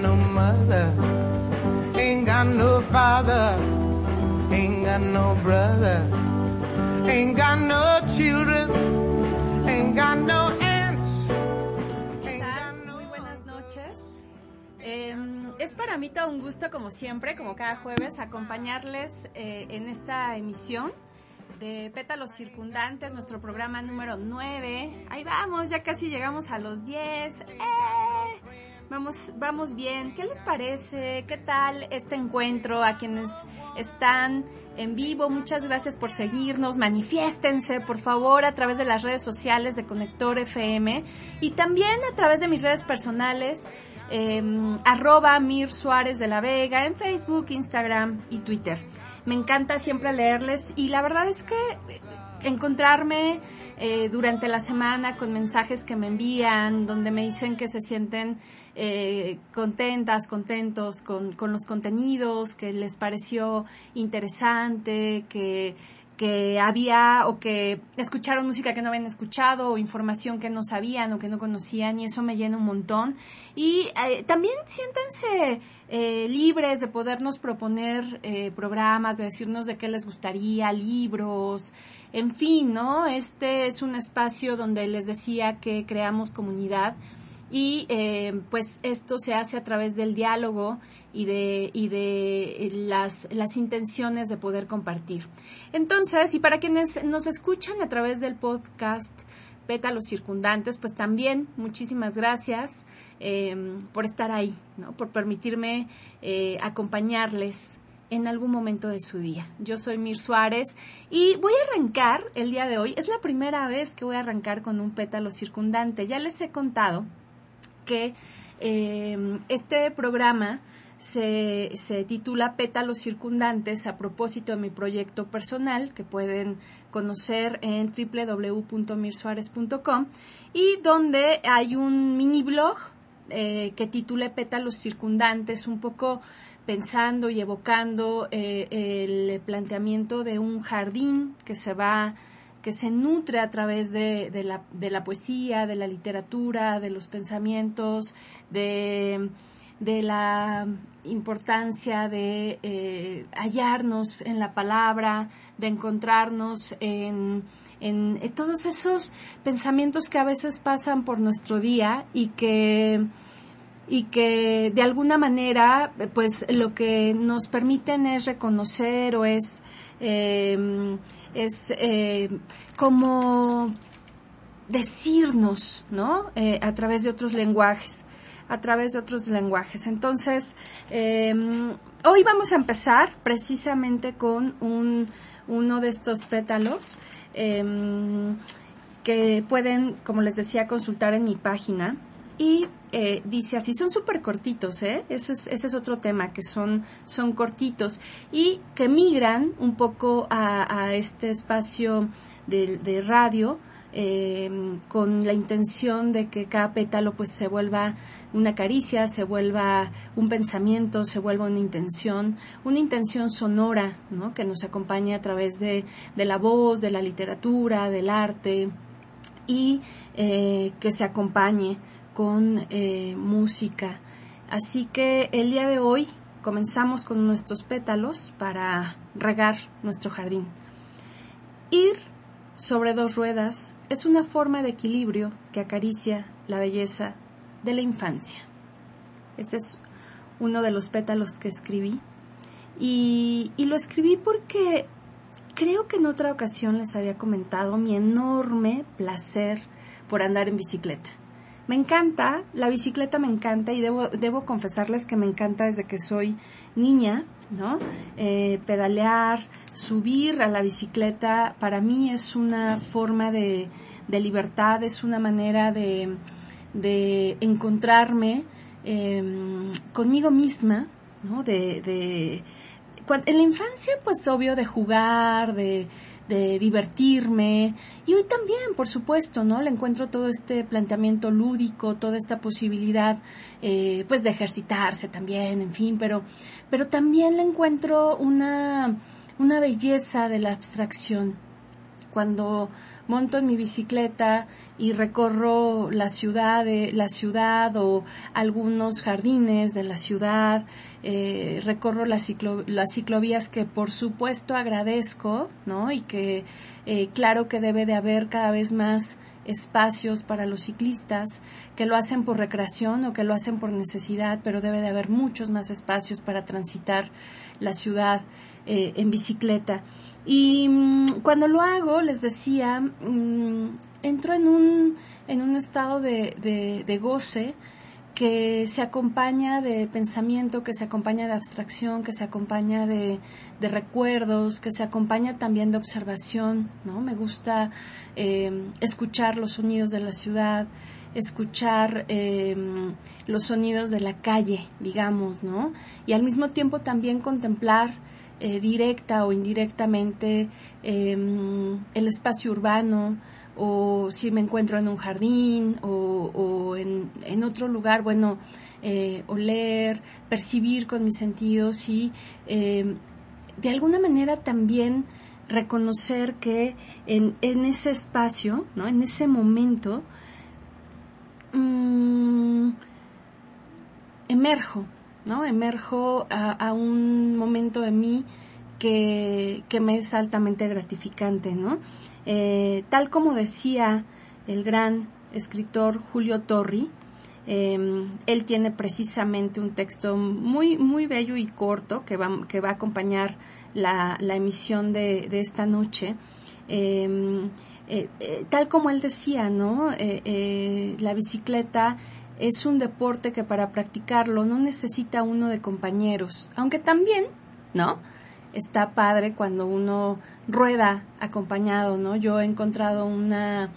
no mother, ain't got no father, ain't got no brother, ain't got no children, ain't got no aunts. Muy buenas noches. Eh, es para mí todo un gusto, como siempre, como cada jueves, acompañarles eh, en esta emisión de Pétalos Circundantes, nuestro programa número 9. Ahí vamos, ya casi llegamos a los 10. ¡Eh! Vamos, vamos bien. ¿Qué les parece? ¿Qué tal este encuentro? A quienes están en vivo, muchas gracias por seguirnos. Manifiéstense, por favor, a través de las redes sociales de Conector FM y también a través de mis redes personales. Eh, arroba Mir Suárez de la Vega en Facebook, Instagram y Twitter. Me encanta siempre leerles y la verdad es que encontrarme eh, durante la semana con mensajes que me envían, donde me dicen que se sienten eh, contentas, contentos con, con los contenidos, que les pareció interesante, que que había o que escucharon música que no habían escuchado o información que no sabían o que no conocían y eso me llena un montón. Y eh, también siéntense eh, libres de podernos proponer eh, programas, de decirnos de qué les gustaría, libros, en fin, ¿no? Este es un espacio donde les decía que creamos comunidad y eh, pues esto se hace a través del diálogo y de, y de las, las intenciones de poder compartir. Entonces, y para quienes nos escuchan a través del podcast Pétalos Circundantes, pues también muchísimas gracias eh, por estar ahí, ¿no? por permitirme eh, acompañarles en algún momento de su día. Yo soy Mir Suárez y voy a arrancar el día de hoy. Es la primera vez que voy a arrancar con un pétalo circundante. Ya les he contado que eh, este programa se, se, titula Pétalos Circundantes a propósito de mi proyecto personal que pueden conocer en www.mirsuárez.com y donde hay un mini blog eh, que titule Pétalos Circundantes, un poco pensando y evocando eh, el planteamiento de un jardín que se va que se nutre a través de, de, la, de la poesía, de la literatura, de los pensamientos, de, de la importancia de eh, hallarnos en la palabra, de encontrarnos en, en, todos esos pensamientos que a veces pasan por nuestro día y que y que de alguna manera pues lo que nos permiten es reconocer o es eh, es eh, como decirnos, ¿no? Eh, a través de otros lenguajes, a través de otros lenguajes. Entonces, eh, hoy vamos a empezar precisamente con un, uno de estos pétalos em, que pueden, como les decía, consultar en mi página y eh, dice así, son súper cortitos, ¿eh? Eso es, ese es otro tema, que son, son cortitos y que migran un poco a, a este espacio de, de radio eh, con la intención de que cada pétalo pues se vuelva una caricia, se vuelva un pensamiento, se vuelva una intención, una intención sonora, ¿no? Que nos acompañe a través de, de la voz, de la literatura, del arte y eh, que se acompañe con eh, música. Así que el día de hoy comenzamos con nuestros pétalos para regar nuestro jardín. Ir sobre dos ruedas es una forma de equilibrio que acaricia la belleza de la infancia. Ese es uno de los pétalos que escribí. Y, y lo escribí porque creo que en otra ocasión les había comentado mi enorme placer por andar en bicicleta. Me encanta, la bicicleta me encanta y debo, debo confesarles que me encanta desde que soy niña, ¿no? Eh, pedalear, subir a la bicicleta, para mí es una forma de, libertad, es una manera de, encontrarme eh, conmigo misma ¿no? De, de, en la infancia, pues obvio, de jugar, de, de divertirme. Y hoy también, por supuesto, ¿no? Le encuentro todo este planteamiento lúdico, toda esta posibilidad, eh, pues, de ejercitarse también, en fin, pero, pero también le encuentro una, una belleza de la abstracción. Cuando monto en mi bicicleta y recorro la ciudad, de, la ciudad o algunos jardines de la ciudad, eh, recorro las, ciclo, las ciclovías que por supuesto agradezco, ¿no? Y que eh, claro que debe de haber cada vez más espacios para los ciclistas que lo hacen por recreación o que lo hacen por necesidad, pero debe de haber muchos más espacios para transitar la ciudad eh, en bicicleta. Y mm, cuando lo hago, les decía, mm, entro en un, en un estado de, de, goce que se acompaña de pensamiento, que se acompaña de abstracción, que se acompaña de, de recuerdos, que se acompaña también de observación, ¿no? Me gusta em, escuchar los sonidos de la ciudad, escuchar em, los sonidos de la calle, digamos, ¿no? Y al mismo tiempo también contemplar eh, directa o indirectamente em, el espacio urbano o si me encuentro en un jardín o, en, otro lugar, bueno, eh, oler, percibir con mis sentidos y em, de alguna manera también reconocer que en, ese espacio, ¿no? en ese momento, mm, emerjo, ¿no? Emerjo a, un momento de mí que, me es altamente gratificante, ¿no? Eh, tal como decía el gran escritor Julio Torri, em, él tiene precisamente un texto muy, muy bello y corto que va, que va a acompañar la, emisión de, esta noche. Em, eh, eh, tal como él decía, ¿no? la bicicleta es un deporte que para practicarlo no necesita uno de compañeros, aunque también, ¿no? Está padre cuando uno rueda acompañado, ¿no? Yo he encontrado una,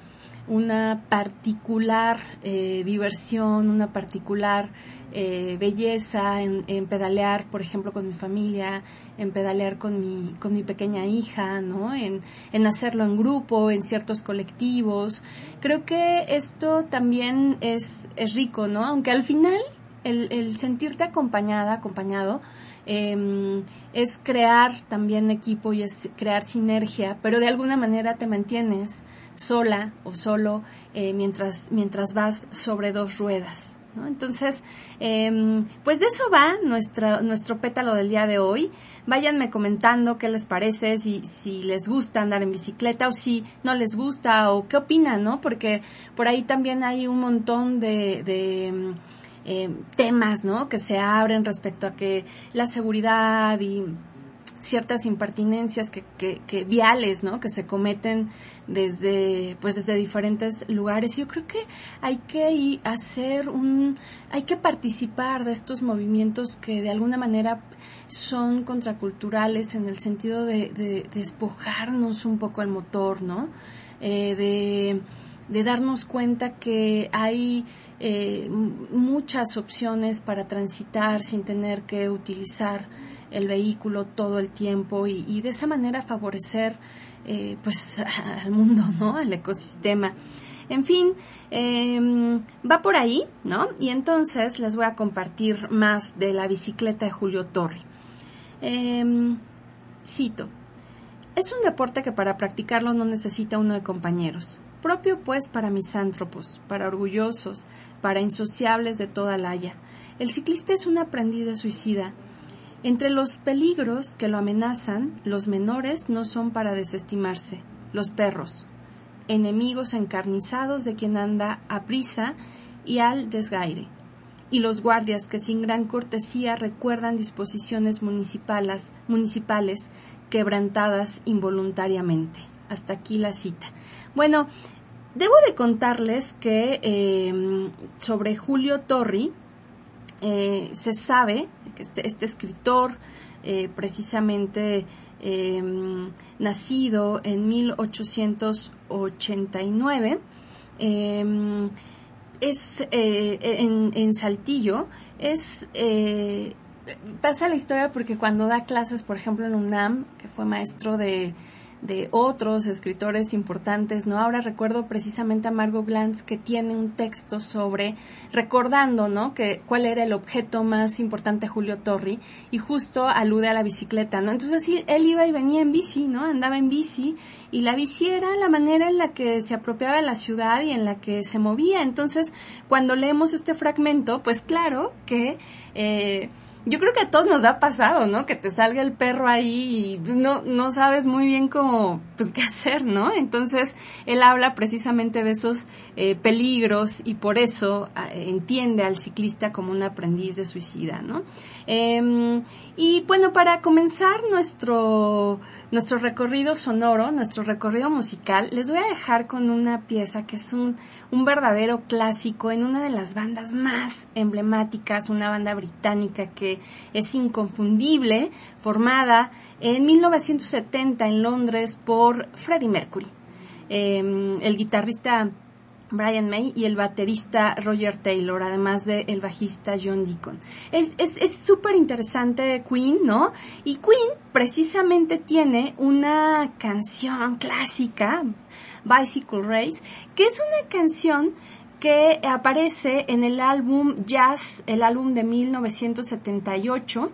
una particular eh, diversión, una particular eh, belleza en, pedalear, por ejemplo, con mi familia, en pedalear con mi, con mi pequeña hija, ¿no? En, en hacerlo en grupo, en ciertos colectivos. Creo que esto también es, es rico, ¿no? Aunque al final el, el sentirte acompañada, acompañado, eh, es crear también equipo y es crear sinergia, pero de alguna manera te mantienes sola o solo eh, mientras, mientras vas sobre dos ruedas. Entonces, em, pues de eso va nuestra, nuestro pétalo del día de hoy. Váyanme comentando qué les parece, si, si les gusta andar en bicicleta o si no les gusta o qué opinan, ¿no? Porque por ahí también hay un montón de, de em, temas, ¿no? Que se abren respecto a que la seguridad y ciertas impertinencias que, que, viales, ¿no? Que se cometen desde, pues desde diferentes lugares. Yo creo que hay que hacer un, hay que participar de estos movimientos que de alguna manera son contraculturales en el sentido de, despojarnos un poco el motor, ¿no? Eh, de, de darnos cuenta que hay eh, muchas opciones para transitar sin tener que utilizar el vehículo todo el tiempo y, de esa manera favorecer eh, pues al mundo, ¿no? Al ecosistema. En fin, em, va por ahí, ¿no? Y entonces les voy a compartir más de la bicicleta de Julio Torre. Em, cito, es un deporte que para practicarlo no necesita uno de compañeros, propio pues para misántropos, para orgullosos, para insociables de toda la haya. El ciclista es un aprendiz de suicida, entre los peligros que lo amenazan, los menores no son para desestimarse, los perros, enemigos encarnizados de quien anda a prisa y al desgaire, y los guardias que sin gran cortesía recuerdan disposiciones municipales, municipales quebrantadas involuntariamente. Hasta aquí la cita. Bueno, debo de contarles que eh, sobre Julio Torri, eh, se sabe que este, este escritor, eh, precisamente em, nacido en 1889, em, es eh, en, Saltillo, es pasa la historia porque cuando da clases, por ejemplo, en UNAM, que fue maestro de de otros escritores importantes, ¿no? Ahora recuerdo precisamente a Margot Glantz que tiene un texto sobre recordando, ¿no? Que cuál era el objeto más importante Julio Torri y justo alude a la bicicleta, ¿no? Entonces sí, él iba y venía en bici, ¿no? Andaba en bici y la bici era la manera en la que se apropiaba de la ciudad y en la que se movía. Entonces, cuando leemos este fragmento, pues claro que eh, yo creo que a todos nos ha pasado, ¿no? Que te salga el perro ahí y no, no sabes muy bien cómo, pues qué hacer, ¿no? Entonces, él habla precisamente de esos eh, peligros y por eso ah, entiende al ciclista como un aprendiz de suicida, ¿no? Em, y bueno, para comenzar nuestro, nuestro recorrido sonoro, nuestro recorrido musical, les voy a dejar con una pieza que es un, un verdadero clásico en una de las bandas más emblemáticas, una banda británica que es inconfundible, formada en 1970 en Londres por Freddie Mercury. Em, el guitarrista Brian May y el baterista Roger Taylor, además de el bajista John Deacon. Es súper es, interesante Queen, ¿no? Y Queen precisamente tiene una canción clásica, Bicycle Race, que es una canción que aparece en el álbum Jazz, el álbum de 1978,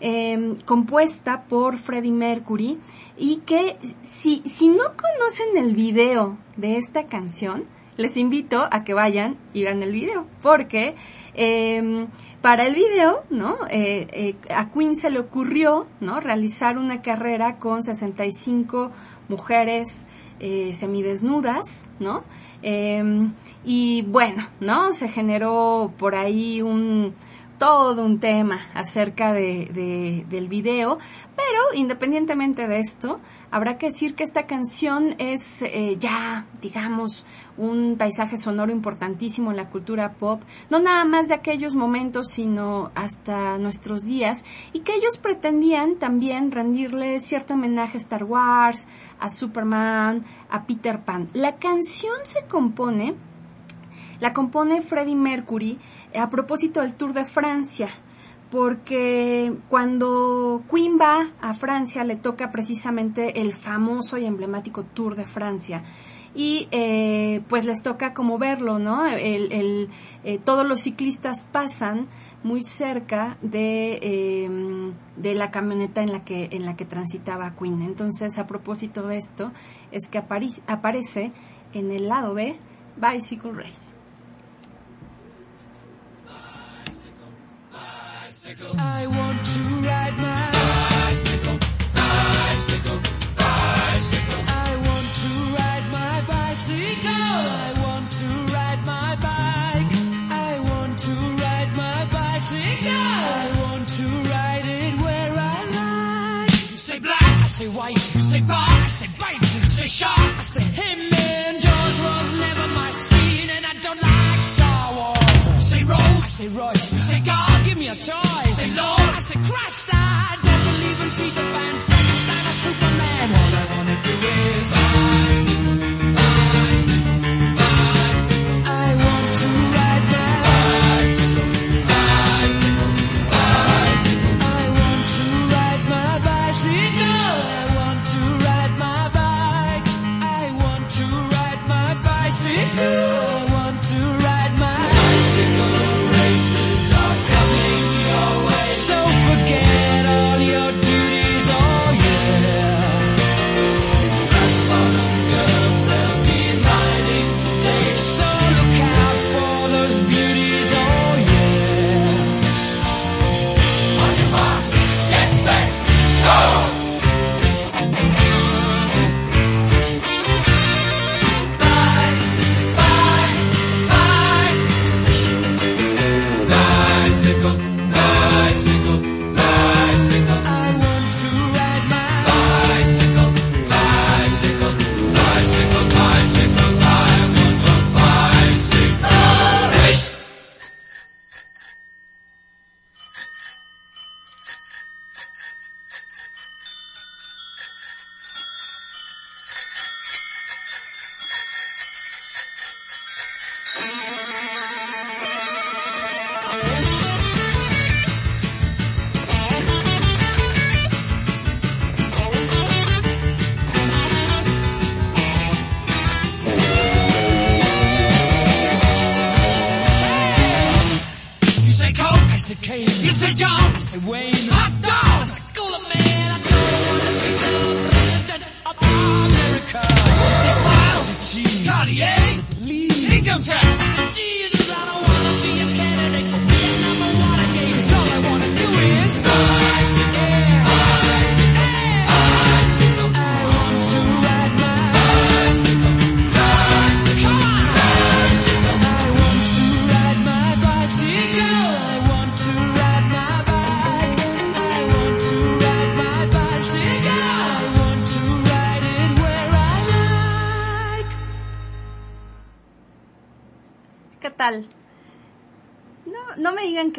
em, compuesta por Freddie Mercury, y que si, si no conocen el video de esta canción, les invito a que vayan y vean el video, porque em, para el video, ¿no? Eh, eh, a Queen se le ocurrió, ¿no? Realizar una carrera con 65 mujeres eh, semidesnudas, ¿no? Em, y bueno, ¿no? Se generó por ahí un todo un tema acerca de, del video, pero independientemente de esto, habrá que decir que esta canción es eh, ya, digamos, un paisaje sonoro importantísimo en la cultura pop, no nada más de aquellos momentos, sino hasta nuestros días, y que ellos pretendían también rendirle cierto homenaje a Star Wars, a Superman, a Peter Pan. La canción se compone, la compone Freddie Mercury a propósito del Tour de Francia porque cuando Queen va a Francia le toca precisamente el famoso y emblemático Tour de Francia y eh, pues les toca como verlo, ¿no? El, eh, todos los ciclistas pasan muy cerca de, em, de la camioneta en la que en la que transitaba Queen. Entonces, a propósito de esto, es que aparece en el lado B Bicycle Race. I want to ride my bicycle, bicycle, bicycle. Say bar, I say bite. Say shark, I say him. And Jaws was never my scene, and I don't like Star Wars. You say Rose, I say Royce. You say God, give me a choice.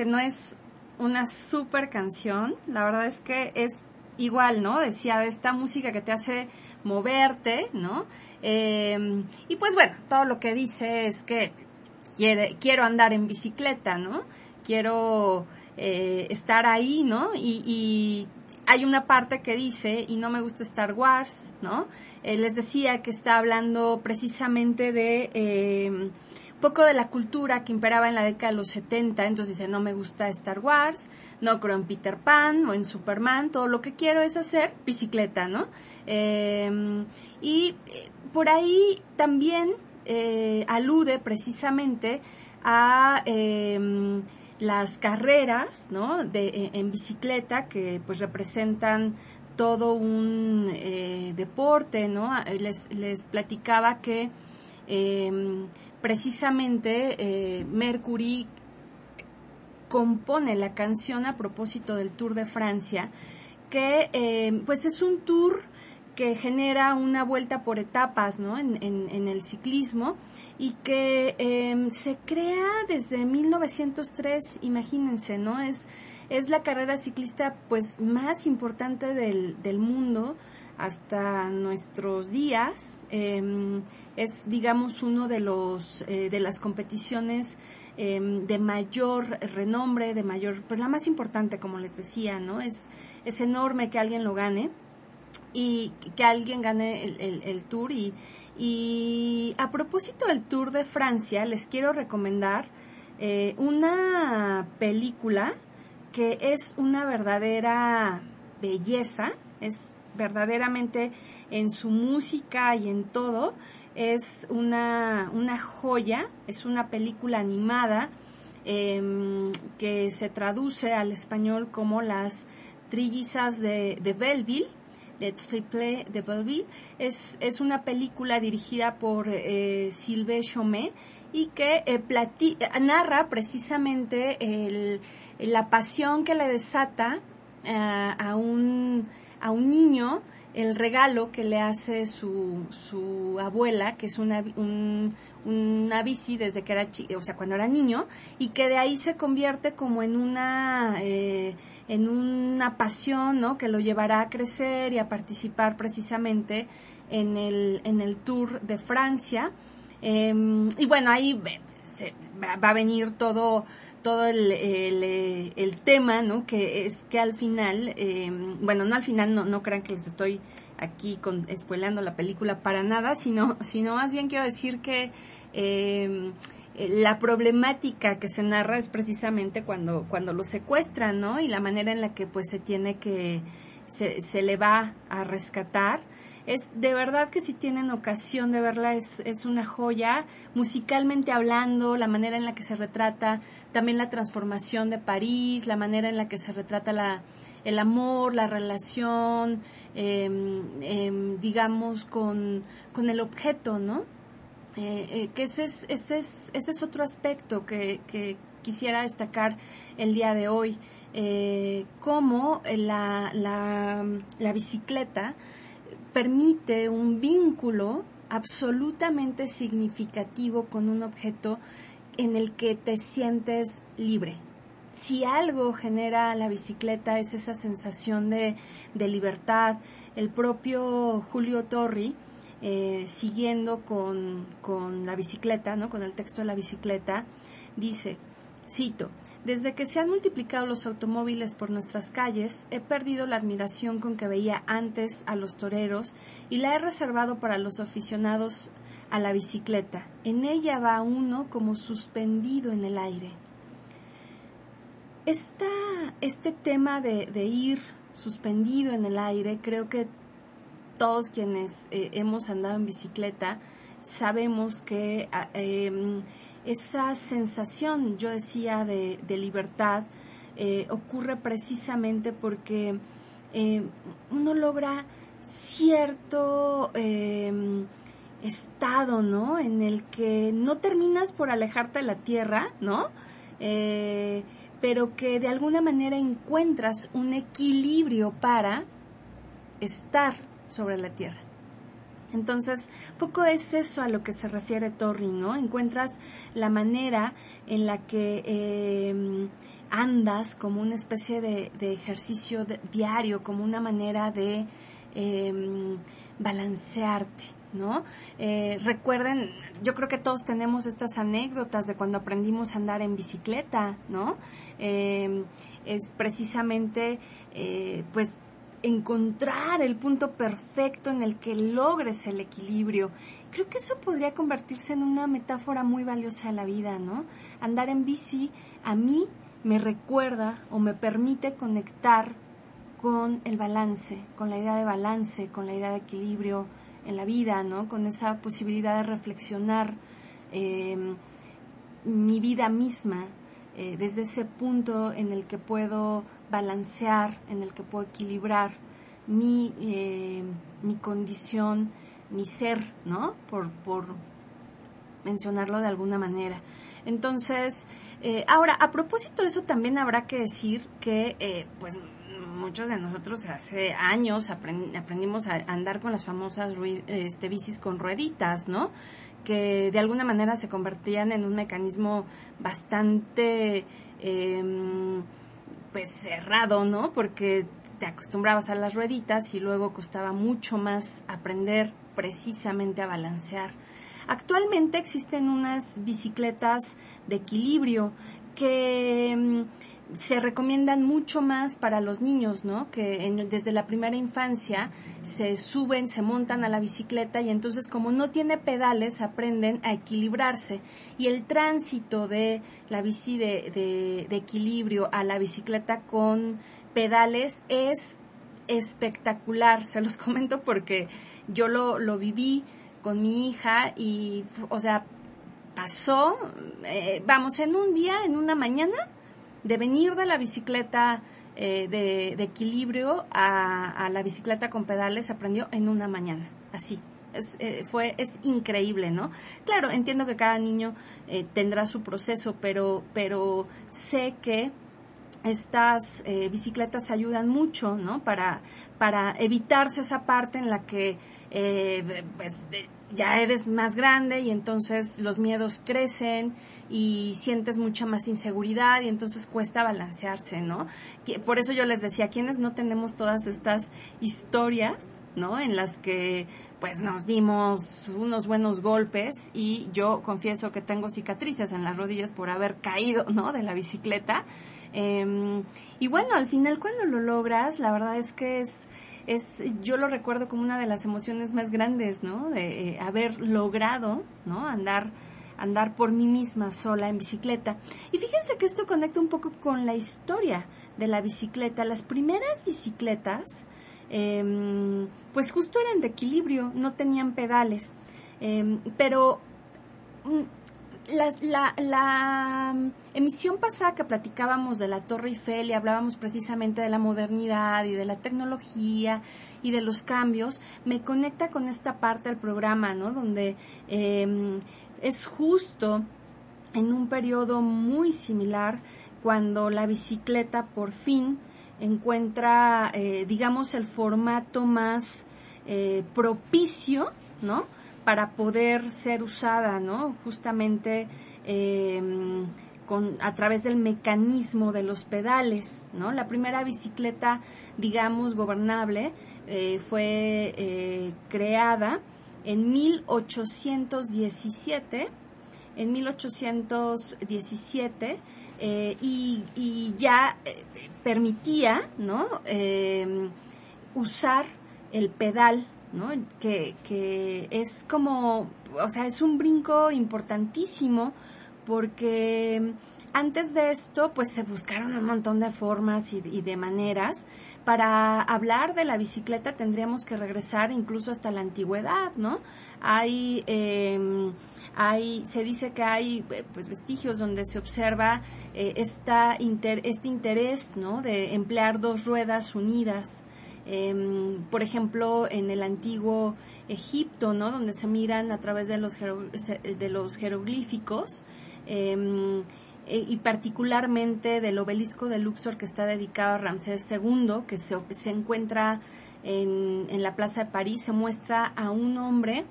No me digan que no es una super canción. La verdad es que es igual, ¿no? Decía, esta música que te hace moverte, ¿no? Eh, y pues bueno, todo lo que dice es que quiere, quiero andar en bicicleta, ¿no? Quiero eh, estar ahí, ¿no? Y, hay una parte que dice, y no me gusta Star Wars, ¿no? Eh, les decía que está hablando precisamente de eh, poco de la cultura que imperaba en la década de los 70, entonces dice, no me gusta Star Wars, no creo en Peter Pan o en Superman, todo lo que quiero es hacer bicicleta, ¿no? Eh, y por ahí también eh, alude precisamente a eh, las carreras, ¿no? De, en, en bicicleta que pues representan todo un eh, deporte, ¿no? Les, les platicaba que eh, precisamente eh, Mercury compone la canción a propósito del Tour de Francia, que eh, pues es un tour que genera una vuelta por etapas ¿no? en, en, el ciclismo y que eh, se crea desde 1903, imagínense, ¿no? Es, es la carrera ciclista pues más importante del, del mundo hasta nuestros días. Eh, es, digamos, uno de los eh, de las competiciones eh, de mayor renombre, de mayor, pues la más importante, como les decía, ¿no? Es, es enorme que alguien lo gane y que alguien gane el, el, el tour. Y, y a propósito del Tour de Francia, les quiero recomendar eh, una película que es una verdadera belleza, es verdaderamente en su música y en todo, es una, una joya, es una película animada eh, que se traduce al español como las trillizas de, de Belleville, Le Triple de Belleville. Es, es una película dirigida por eh, Sylvain Chomet y que eh, narra precisamente el, la pasión que le desata uh, a, un, a un niño el regalo que le hace su, su abuela, que es una, un, una bici desde que era, chi o sea, cuando era niño, y que de ahí se convierte como en una, eh, en una pasión, ¿no? Que lo llevará a crecer y a participar precisamente en el, en el Tour de Francia. Eh, y bueno, ahí se, va, va a venir todo, todo el, el, el, tema, ¿no? Que es que al final, eh, bueno, no al final, no, no crean que les estoy aquí con, spoileando la película para nada, sino, sino más bien quiero decir que eh, la problemática que se narra es precisamente cuando, cuando lo secuestran, ¿no? Y la manera en la que pues se tiene que, se, se le va a rescatar es de verdad que si tienen ocasión de verla es, es una joya, musicalmente hablando, la manera en la que se retrata también la transformación de París, la manera en la que se retrata la, el amor, la relación, eh, eh, digamos, con, con el objeto, ¿no? Eh, eh, que ese es, ese, es, ese es otro aspecto que, que quisiera destacar el día de hoy, eh, cómo la, la, la bicicleta permite un vínculo absolutamente significativo con un objeto en el que te sientes libre. Si algo genera la bicicleta es esa sensación de, de libertad. El propio Julio Torri, eh, siguiendo con, con la bicicleta, ¿no? con el texto de la bicicleta, dice, cito, desde que se han multiplicado los automóviles por nuestras calles, he perdido la admiración con que veía antes a los toreros y la he reservado para los aficionados a la bicicleta. En ella va uno como suspendido en el aire. esta, este tema de, ir suspendido en el aire, creo que todos quienes eh, hemos andado en bicicleta sabemos que eh, esa sensación, yo decía, de, libertad, eh, ocurre precisamente porque eh, uno logra cierto eh, estado, ¿no? En el que no terminas por alejarte de la tierra, ¿no? Eh, pero que de alguna manera encuentras un equilibrio para estar sobre la tierra. Entonces, poco es eso a lo que se refiere Torri, ¿no? Encuentras la manera en la que eh, andas como una especie de, de ejercicio diario, como una manera de eh, balancearte, ¿no? Eh, recuerden, yo creo que todos tenemos estas anécdotas de cuando aprendimos a andar en bicicleta, ¿no? Eh, es precisamente, eh, pues, encontrar el punto perfecto en el que logres el equilibrio. Creo que eso podría convertirse en una metáfora muy valiosa de la vida, ¿no? Andar en bici a mí me recuerda o me permite conectar con el balance, con la idea de balance, con la idea de equilibrio en la vida, ¿no? Con esa posibilidad de reflexionar eh, mi vida misma eh, desde ese punto en el que puedo balancear, en el que puedo equilibrar mi, eh, mi condición, mi ser, ¿no? Por, por mencionarlo de alguna manera. Entonces, eh, ahora, a propósito de eso, también habrá que decir que, eh, pues, muchos de nosotros hace años aprend aprendimos a andar con las famosas este, bicis con rueditas, ¿no? Que de alguna manera se convertían en un mecanismo bastante, eh, pues, cerrado, ¿no? Porque te acostumbrabas a las rueditas y luego costaba mucho más aprender precisamente a balancear. Actualmente existen unas bicicletas de equilibrio que se recomiendan mucho más para los niños, ¿no? Que en, desde la primera infancia se suben, se montan a la bicicleta y entonces como no tiene pedales aprenden a equilibrarse y el tránsito de la bici de, equilibrio a la bicicleta con pedales es espectacular, se los comento porque yo lo, lo viví con mi hija y, o sea, pasó, eh, vamos, en un día, en una mañana, de venir de la bicicleta eh, de, de, equilibrio a, a, la bicicleta con pedales aprendió en una mañana, así. Es, eh, fue, es increíble, ¿no? Claro, entiendo que cada niño eh, tendrá su proceso, pero, pero sé que estas eh, bicicletas ayudan mucho, ¿no? Para, para evitarse esa parte en la que, eh, pues, de, ya eres más grande y entonces los miedos crecen y sientes mucha más inseguridad y entonces cuesta balancearse, ¿no? Por eso yo les decía, quienes no tenemos todas estas historias, ¿no? En las que pues nos dimos unos buenos golpes y yo confieso que tengo cicatrices en las rodillas por haber caído, ¿no? De la bicicleta. Eh, y bueno, al final cuando lo logras, la verdad es que es es, yo lo recuerdo como una de las emociones más grandes, ¿no? De eh, haber logrado, ¿no? Andar, andar por mí misma sola en bicicleta. Y fíjense que esto conecta un poco con la historia de la bicicleta. Las primeras bicicletas, eh, pues justo eran de equilibrio, no tenían pedales. Eh, pero la, la, la, emisión pasada que platicábamos de la Torre Eiffel y hablábamos precisamente de la modernidad y de la tecnología y de los cambios, me conecta con esta parte del programa, ¿no? Donde eh, es justo en un periodo muy similar cuando la bicicleta por fin encuentra, eh, digamos, el formato más eh, propicio, ¿no? Para poder ser usada, ¿no? Justamente eh, con, a través del mecanismo de los pedales, ¿no? La primera bicicleta, digamos, gobernable eh, fue eh, creada en 1817, en 1817, eh, y, y, ya permitía, ¿no? usar el pedal ¿no? Que, que es como, o sea, es un brinco importantísimo porque antes de esto, pues se buscaron un montón de formas y, de maneras. Para hablar de la bicicleta tendríamos que regresar incluso hasta la antigüedad, ¿no? Hay, em, hay se dice que hay pues vestigios donde se observa eh, esta este interés, ¿no? De emplear dos ruedas unidas. Em, por ejemplo, en el antiguo Egipto, ¿no? Donde se miran a través de los, de los jeroglíficos. Em, e, y particularmente del obelisco de Luxor que está dedicado a Ramsés II, que se, se encuentra en, en, la Plaza de París, se muestra a un hombre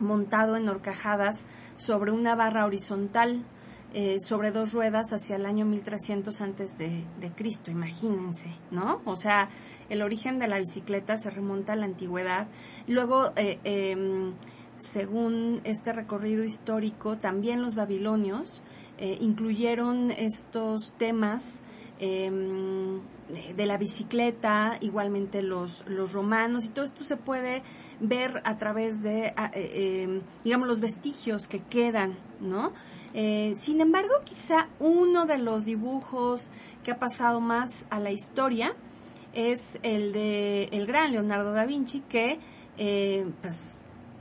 montado en horcajadas sobre una barra horizontal eh, sobre dos ruedas hacia el año 1300 antes de, de, Cristo, imagínense, ¿no? O sea, el origen de la bicicleta se remonta a la antigüedad. Luego, eh, em, según este recorrido histórico, también los babilonios eh, incluyeron estos temas em, de la bicicleta, igualmente los, los romanos, y todo esto se puede ver a través de, em, digamos, los vestigios que quedan, ¿no? Eh, sin embargo, quizá uno de los dibujos que ha pasado más a la historia es el de el gran Leonardo da Vinci, que eh, pues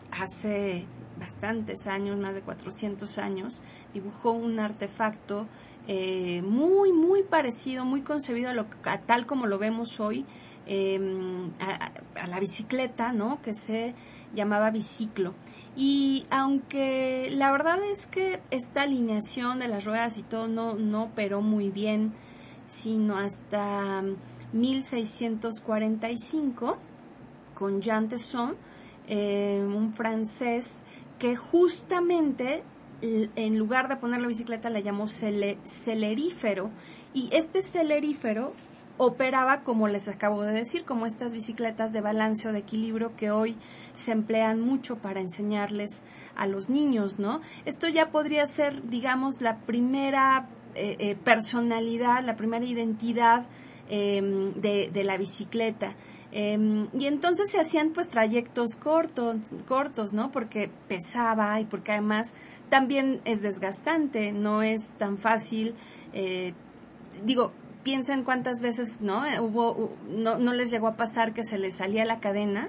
hace bastantes años, más de 400 años, dibujó un artefacto eh, muy, muy parecido, muy concebido a, lo, a tal como lo vemos hoy, em, a, la bicicleta, ¿no? Que se llamaba biciclo. Y aunque la verdad es que esta alineación de las ruedas y todo no, no operó muy bien, sino hasta 1645 con Jean Tesson, eh, un francés que justamente en lugar de poner la bicicleta le llamó celerífero y este celerífero operaba, como les acabo de decir, como estas bicicletas de balance o de equilibrio que hoy se emplean mucho para enseñarles a los niños, ¿no? Esto ya podría ser, digamos, la primera eh, eh, personalidad, la primera identidad em, de, de, la bicicleta. Em, y entonces se hacían pues trayectos cortos, cortos, ¿no? Porque pesaba y porque además también es desgastante, no es tan fácil. Eh, digo, piensen cuántas veces, ¿no? Hubo, no, no les llegó a pasar que se les salía la cadena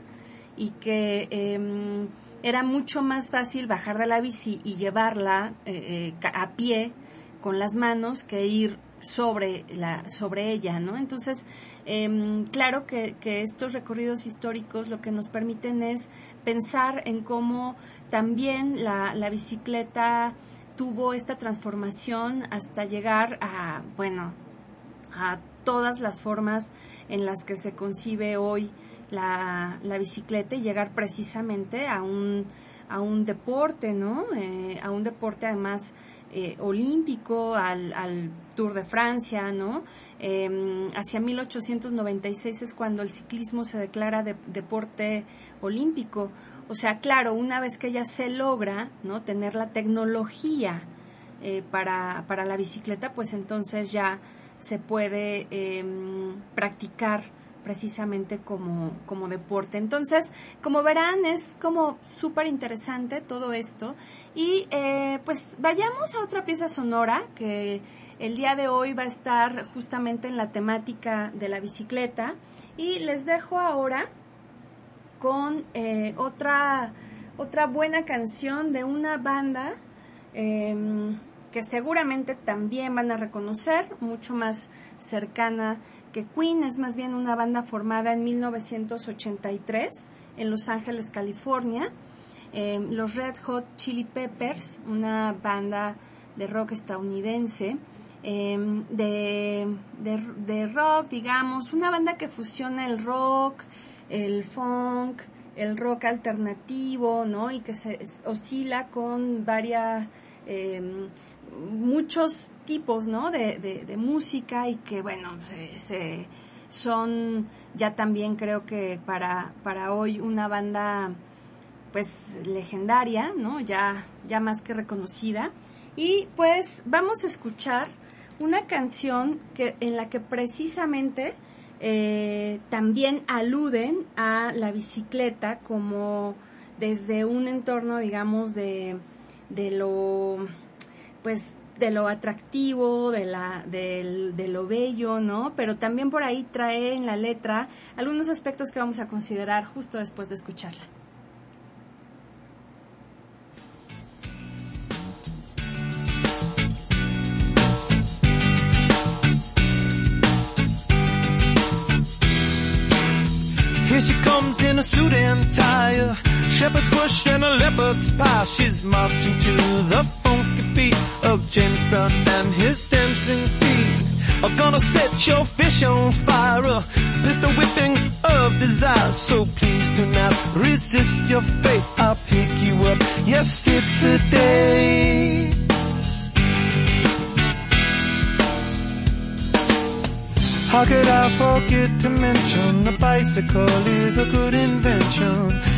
y que em, era mucho más fácil bajar de la bici y llevarla eh, eh, a pie con las manos que ir sobre la sobre ella no entonces em, claro que, que, estos recorridos históricos lo que nos permiten es pensar en cómo también la, la bicicleta tuvo esta transformación hasta llegar a bueno a todas las formas en las que se concibe hoy la, bicicleta y llegar precisamente a un, a un deporte, ¿no? Eh, a un deporte además eh, olímpico, al, al, Tour de Francia, ¿no? Em, hacia 1896 es cuando el ciclismo se declara de, deporte olímpico. O sea, claro, una vez que ya se logra, ¿no? Tener la tecnología eh, para, para la bicicleta, pues entonces ya se puede em, practicar precisamente como, como deporte. Entonces, como verán, es como súper interesante todo esto. Y eh, pues vayamos a otra pieza sonora que el día de hoy va a estar justamente en la temática de la bicicleta. Y les dejo ahora con eh, otra, otra buena canción de una banda. Em, que seguramente también van a reconocer, mucho más cercana que Queen, es más bien una banda formada en 1983 en Los Ángeles, California. Em, los Red Hot Chili Peppers, una banda de rock estadounidense, em, de, de, rock, digamos, una banda que fusiona el rock, el funk, el rock alternativo, ¿no? Y que se oscila con varias eh, muchos tipos, ¿no? De, de, música y que, bueno, se, son ya también creo que para, para hoy una banda pues legendaria, ¿no? Ya, ya más que reconocida. Y pues vamos a escuchar una canción que, en la que precisamente eh, también aluden a la bicicleta como desde un entorno, digamos, de, de lo pues de lo atractivo, de, la, del- de lo bello, ¿no? Pero también por ahí trae en la letra algunos aspectos que vamos a considerar justo después de escucharla. Here she comes in a shepherd's and a. She's marching to the beat of James Brown and his dancing feet. I'm gonna set your fish on fire, a pistol whipping of desire. So please do not resist your fate. I'll pick you up. Yes, it's a day. How could I forget to mention the bicycle is a good invention?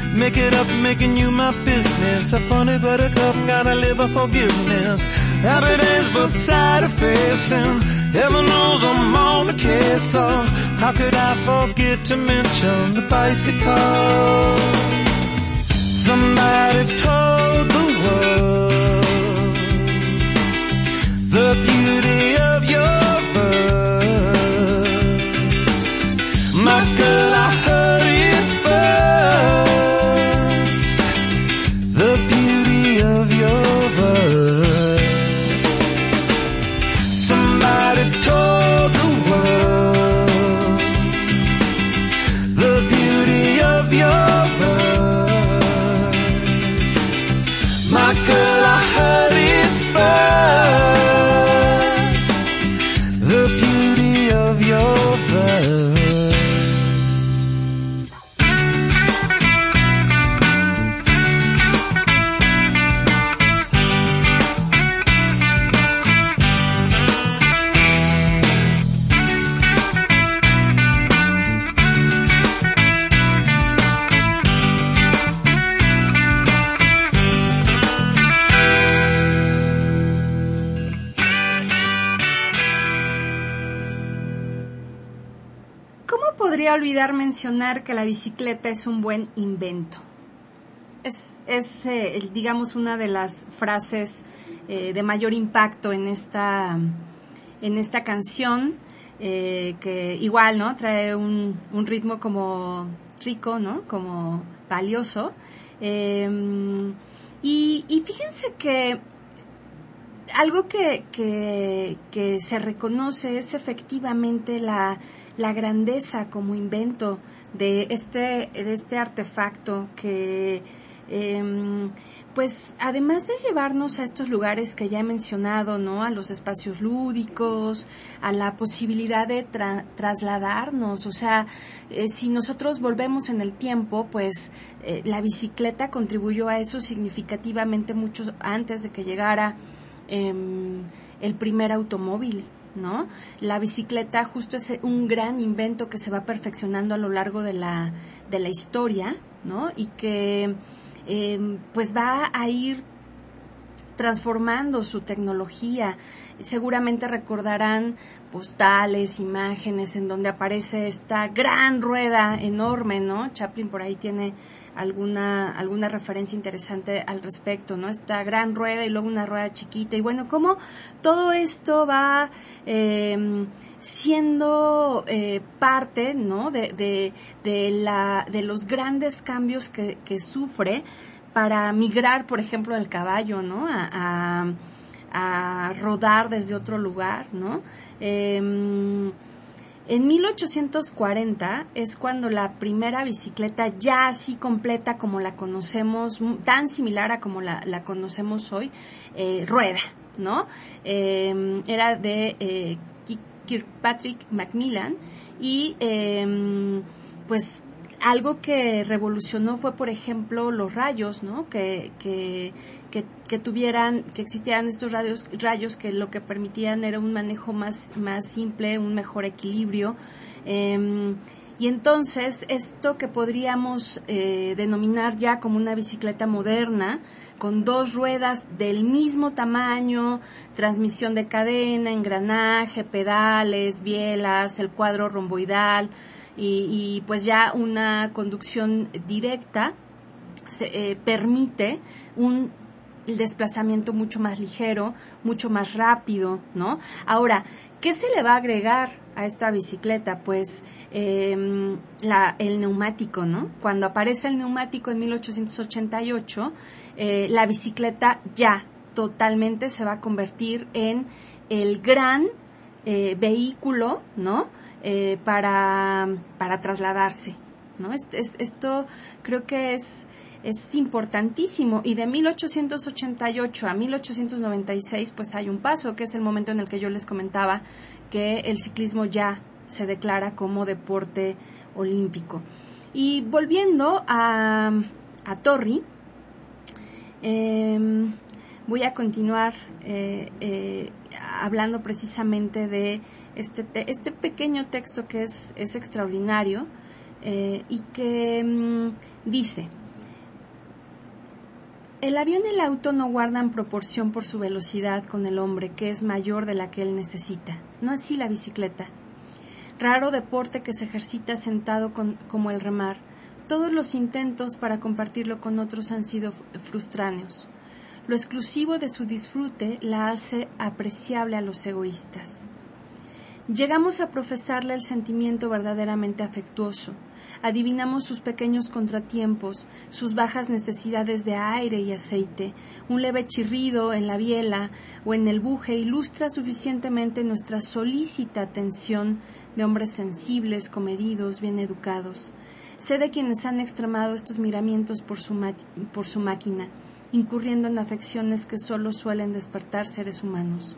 Make it up, making you my business. A funny buttercup, gotta live a forgiveness. Happy days, but of face, heaven knows I'm on the case. So how could I forget to mention the bicycle? Somebody told que la bicicleta es un buen invento? Es, es eh, digamos, una de las frases eh, de mayor impacto en esta, en esta canción, eh, que igual, ¿no? Trae un, un ritmo como rico, ¿no? Como valioso. Eh, y, y fíjense que algo que, que se reconoce es efectivamente la, la grandeza como invento de este, de este artefacto que, em, pues, además de llevarnos a estos lugares que ya he mencionado, ¿no? A los espacios lúdicos, a la posibilidad de tra- trasladarnos, o sea, eh, si nosotros volvemos en el tiempo, pues, eh, la bicicleta contribuyó a eso significativamente mucho antes de que llegara em, el primer automóvil, ¿no? La bicicleta justo es un gran invento que se va perfeccionando a lo largo de la, de la historia, ¿no? Y que em, pues va a ir transformando su tecnología. Seguramente recordarán postales, imágenes en donde aparece esta gran rueda enorme, ¿no? Chaplin por ahí tiene alguna alguna referencia interesante al respecto, ¿no? Esta gran rueda y luego una rueda chiquita y bueno, cómo todo esto va eh, siendo eh, parte ¿no? de, de, de, la, de los grandes cambios que, que, sufre para migrar, por ejemplo, el caballo, ¿no? A, a, a rodar desde otro lugar, ¿no? Eh, en 1840 es cuando la primera bicicleta ya así completa como la conocemos, tan similar a como la, conocemos hoy, eh, rueda, ¿no? Eh, era de eh, Kirkpatrick Macmillan y em, pues algo que revolucionó fue, por ejemplo, los rayos, ¿no? Que, que, tuvieran, que existieran estos rayos, rayos que lo que permitían era un manejo más, más simple, un mejor equilibrio. Em, y entonces, esto que podríamos eh, denominar ya como una bicicleta moderna, con dos ruedas del mismo tamaño, transmisión de cadena, engranaje, pedales, bielas, el cuadro romboidal y, pues ya una conducción directa se, eh, permite un desplazamiento mucho más ligero, mucho más rápido, ¿no? Ahora, ¿qué se le va a agregar a esta bicicleta? Pues eh, la, el neumático, ¿no? Cuando aparece el neumático en 1888, eh, la bicicleta ya totalmente se va a convertir en el gran eh, vehículo, ¿no? Eh, para, para trasladarse, ¿no? Es, esto creo que es, es importantísimo y de 1888 a 1896 pues hay un paso que es el momento en el que yo les comentaba que el ciclismo ya se declara como deporte olímpico. Y volviendo a, a Torri, eh, voy a continuar eh, eh, hablando precisamente de este, este pequeño texto que es, es extraordinario eh, y que mm, dice, el avión y el auto no guardan proporción por su velocidad con el hombre, que es mayor de la que él necesita. No así la bicicleta. Raro deporte que se ejercita sentado como el remar todos los intentos para compartirlo con otros han sido frustráneos. Lo exclusivo de su disfrute la hace apreciable a los egoístas. Llegamos a profesarle el sentimiento verdaderamente afectuoso. Adivinamos sus pequeños contratiempos, sus bajas necesidades de aire y aceite. Un leve chirrido en la biela o en el buje ilustra suficientemente nuestra solícita atención de hombres sensibles, comedidos, bien educados. Sé de quienes han extremado estos miramientos por su, por su máquina, incurriendo en afecciones que solo suelen despertar seres humanos.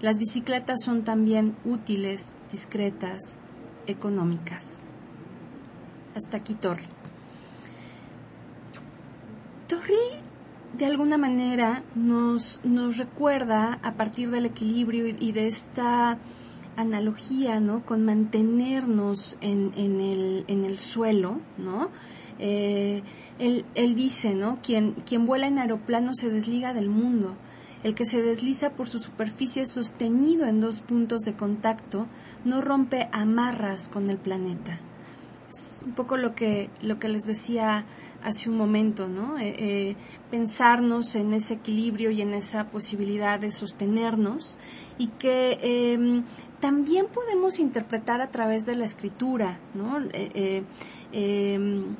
Las bicicletas son también útiles, discretas, económicas. Hasta aquí Torri. Torri de alguna manera nos, nos recuerda a partir del equilibrio y de esta analogía, ¿no? Con mantenernos en, en, el, en el suelo, ¿no? Eh, él, él, dice, ¿no? Quien, quien vuela en aeroplano se desliga del mundo. El que se desliza por su superficie sostenido en dos puntos de contacto no rompe amarras con el planeta. Es un poco lo que, lo que les decía hace un momento, ¿no? Eh, eh, pensarnos en ese equilibrio y en esa posibilidad de sostenernos y que eh, también podemos interpretar a través de la escritura, ¿no? Eh, eh, em,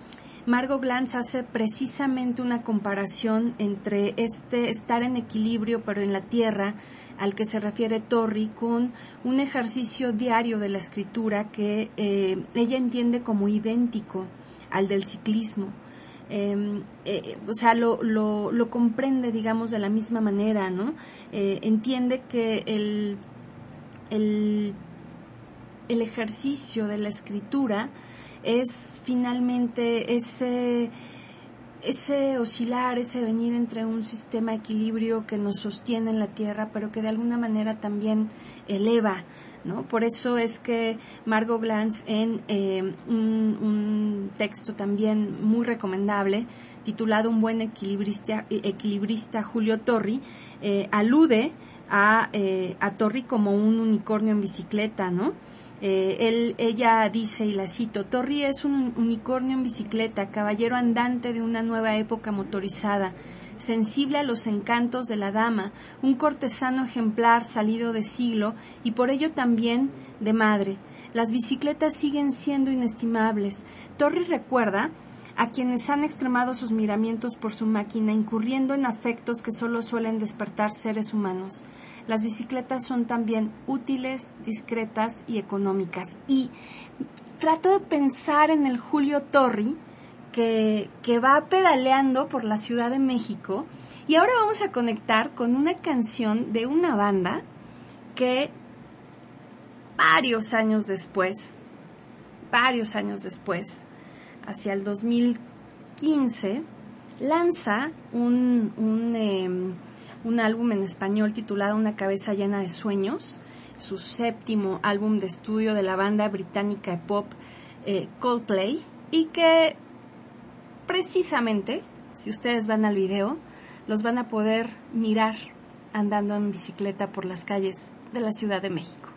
Margot Glantz hace precisamente una comparación entre este estar en equilibrio pero en la tierra al que se refiere Torri con un ejercicio diario de la escritura que eh, ella entiende como idéntico al del ciclismo. Em, o sea, lo, lo, lo, comprende, digamos, de la misma manera, ¿no? entiende que el, el, el ejercicio de la escritura es finalmente ese, ese oscilar, ese venir entre un sistema equilibrio que nos sostiene en la Tierra, pero que de alguna manera también eleva, ¿no? Por eso es que Margot Glantz en eh, un, texto también muy recomendable, titulado Un buen equilibrista, equilibrista Julio Torri, eh, alude a, eh, a Torri como un unicornio en bicicleta, ¿no? Eh, él, ella dice, y la cito, Torri es un unicornio en bicicleta, caballero andante de una nueva época motorizada, sensible a los encantos de la dama, un cortesano ejemplar salido de siglo y por ello también de madre. Las bicicletas siguen siendo inestimables. Torri recuerda a quienes han extremado sus miramientos por su máquina, incurriendo en afectos que solo suelen despertar seres humanos. Las bicicletas son también útiles, discretas y económicas. Y trato de pensar en el Julio Torri, que, que va pedaleando por la Ciudad de México. Y ahora vamos a conectar con una canción de una banda que varios años después, varios años después, hacia el 2015, lanza un, un, em, un álbum en español titulado Una cabeza llena de sueños, su séptimo álbum de estudio de la banda británica de pop eh, Coldplay, y que precisamente, si ustedes van al video, los van a poder mirar andando en bicicleta por las calles de la Ciudad de México.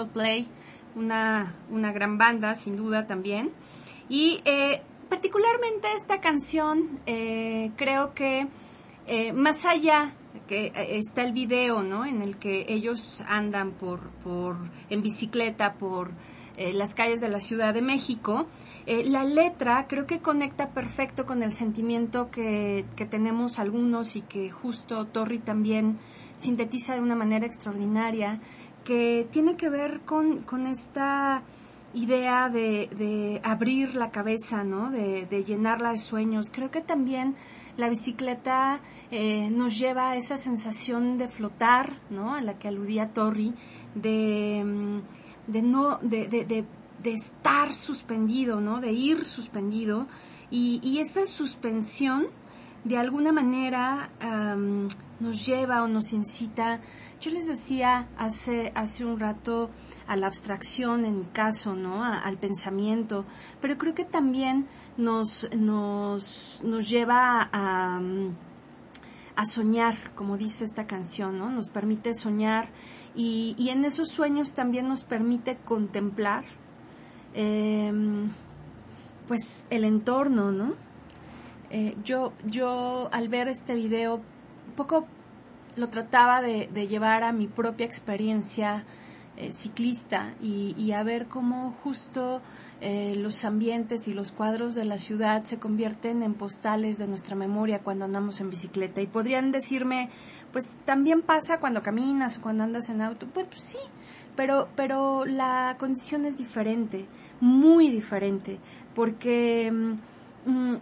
Coldplay, una, una gran banda sin duda también. Y eh, particularmente esta canción eh, creo que eh, más allá que está el video, ¿no? En el que ellos andan por, por en bicicleta por las calles de la Ciudad de México. la letra creo que conecta perfecto con el sentimiento que, que tenemos algunos y que justo Torri también sintetiza de una manera extraordinaria, que tiene que ver con, con esta idea de, de, abrir la cabeza, ¿no? De, de, llenarla de sueños. Creo que también la bicicleta eh, nos lleva a esa sensación de flotar, ¿no? A la que aludía Torri, de, mm, de no, de, de, de, estar suspendido, ¿no? De ir suspendido. Y, esa suspensión, de alguna manera, nos lleva o nos incita yo les decía hace, hace un rato a la abstracción, en mi caso, ¿no? al pensamiento, pero creo que también nos, nos, nos lleva a, a soñar, como dice esta canción, ¿no? Nos permite soñar y, y en esos sueños también nos permite contemplar, em, pues, el entorno, ¿no? Eh, yo, yo al ver este video, poco lo trataba de, llevar a mi propia experiencia eh, ciclista y, a ver cómo justo eh, los ambientes y los cuadros de la ciudad se convierten en postales de nuestra memoria cuando andamos en bicicleta. Y podrían decirme, pues también pasa cuando caminas o cuando andas en auto. Pues, pues sí, pero, pero la condición es diferente, muy diferente, porque mm, mm,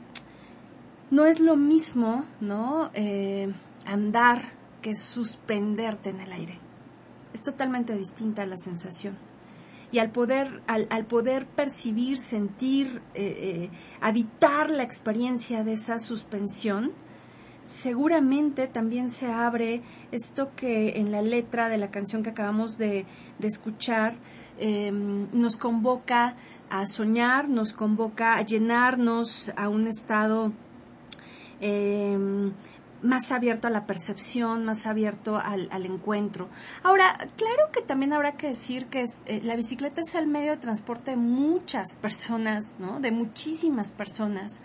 no es lo mismo, ¿no? Eh, andar que suspenderte en el aire. Es totalmente distinta la sensación. Y al poder, al, poder percibir, sentir, eh, eh, habitar la experiencia de esa suspensión, seguramente también se abre esto que en la letra de la canción que acabamos de, escuchar em, nos convoca a soñar, nos convoca a llenarnos a un estado em, más abierto a la percepción, más abierto al, al encuentro. Ahora, claro que también habrá que decir que es, eh, la bicicleta es el medio de transporte de muchas personas, ¿no? De muchísimas personas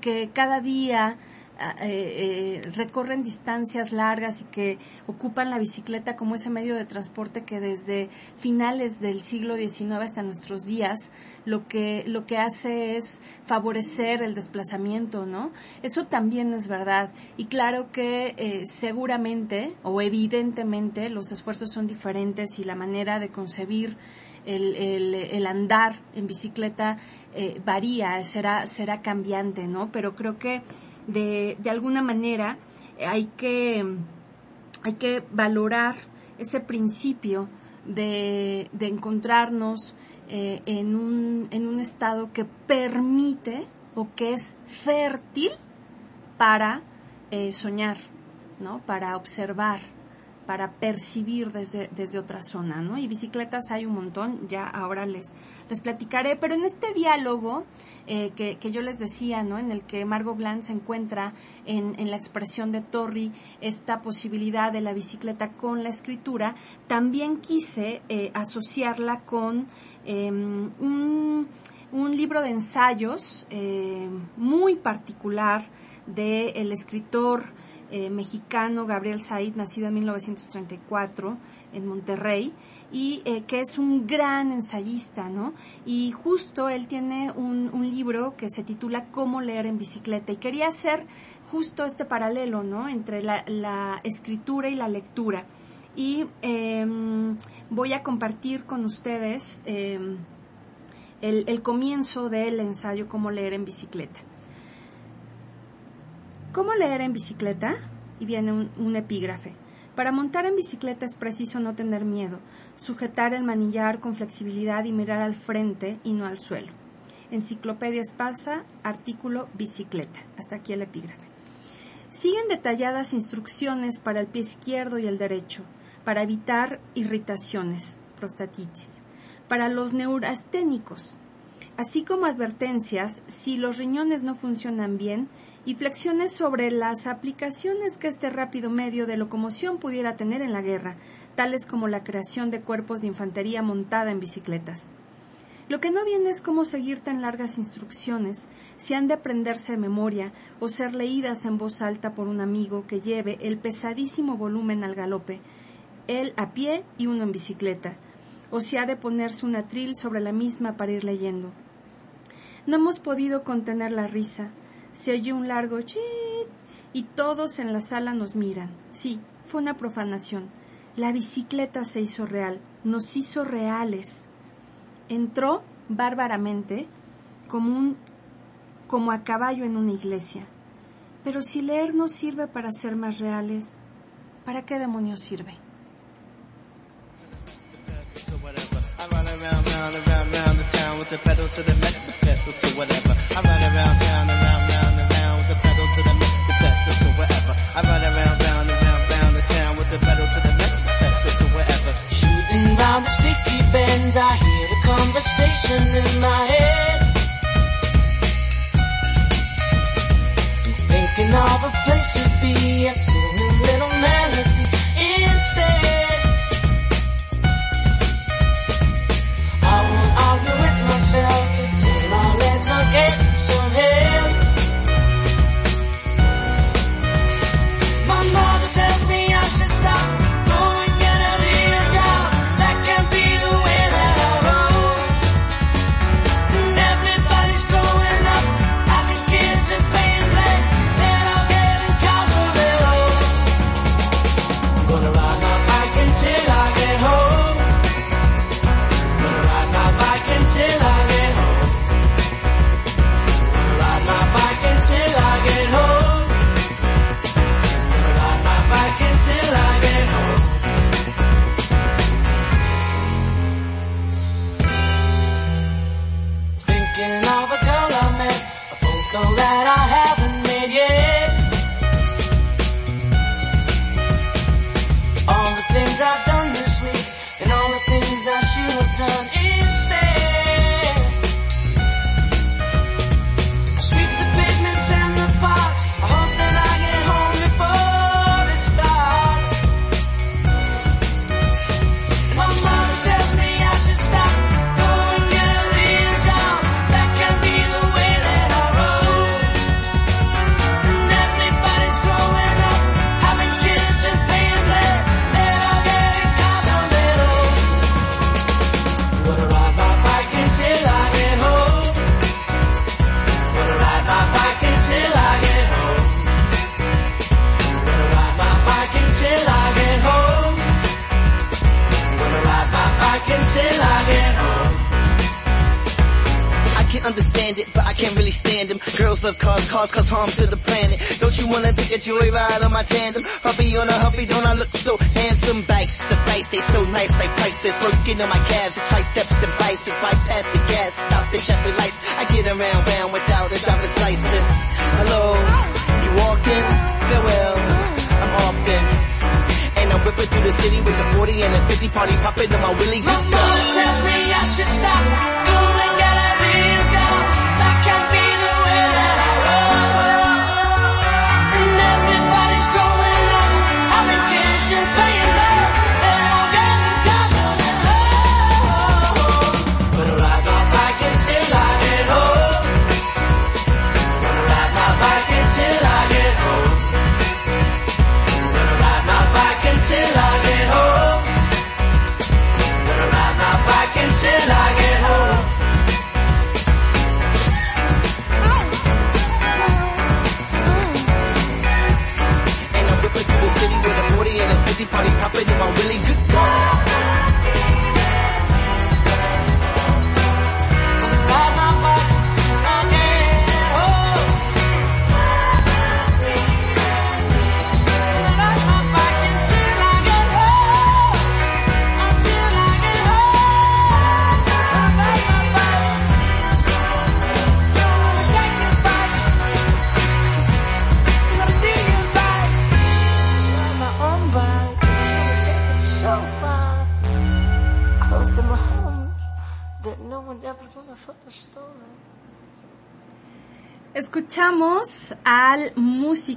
que cada día eh, eh, recorren distancias largas y que ocupan la bicicleta como ese medio de transporte que desde finales del siglo XIX hasta nuestros días lo que, lo que hace es favorecer el desplazamiento, ¿no? Eso también es verdad. Y claro que eh, seguramente o evidentemente los esfuerzos son diferentes y la manera de concebir el, el, el andar en bicicleta varía, será, será cambiante, ¿no? Pero creo que de, de alguna manera hay que, hay que valorar ese principio de, de encontrarnos eh, en, un, en un estado que permite o que es fértil para eh, soñar, ¿no? para observar, para percibir desde, desde otra zona, ¿no? Y bicicletas hay un montón, ya ahora les, les platicaré, pero en este diálogo eh, que, que, yo les decía, ¿no? En el que Margot se encuentra en, en la expresión de Torri esta posibilidad de la bicicleta con la escritura, también quise eh, asociarla con em, un, un, libro de ensayos eh, muy particular del escritor eh, mexicano Gabriel Said, nacido en 1934 en Monterrey, y eh, que es un gran ensayista, ¿no? Y justo él tiene un, libro que se titula Cómo leer en bicicleta, y quería hacer justo este paralelo, ¿no? Entre la, escritura y la lectura. Y em, voy a compartir con ustedes em, el, el comienzo del ensayo Cómo leer en bicicleta. ¿Cómo leer en bicicleta? Y viene un, epígrafe. Para montar en bicicleta es preciso no tener miedo, sujetar el manillar con flexibilidad y mirar al frente y no al suelo. Enciclopedia Espasa, artículo bicicleta. Hasta aquí el epígrafe. Siguen detalladas instrucciones para el pie izquierdo y el derecho, para evitar irritaciones, prostatitis, para los neurasténicos, así como advertencias si los riñones no funcionan bien y flexiones sobre las aplicaciones que este rápido medio de locomoción pudiera tener en la guerra, tales como la creación de cuerpos de infantería montada en bicicletas. Lo que no viene es cómo seguir tan largas instrucciones, si han de aprenderse de memoria o ser leídas en voz alta por un amigo que lleve el pesadísimo volumen al galope, él a pie y uno en bicicleta, o si ha de ponerse un atril sobre la misma para ir leyendo. No hemos podido contener la risa. Se oyó un largo chit y todos en la sala nos miran. Sí, fue una profanación. La bicicleta se hizo real, nos hizo reales. Entró bárbaramente como un como a caballo en una iglesia. Pero si leer no sirve para ser más reales, ¿para qué demonios sirve? pedestal to whatever. I run around town, around, round, around with the pedal to the next pedal to whatever. I run around, round, around, round the town with the pedal to the next pedal to whatever. Shooting round the sticky bends, I hear a conversation in my head. I'm thinking of a place to be, I sing a little melody instead. I will argue with myself forget so many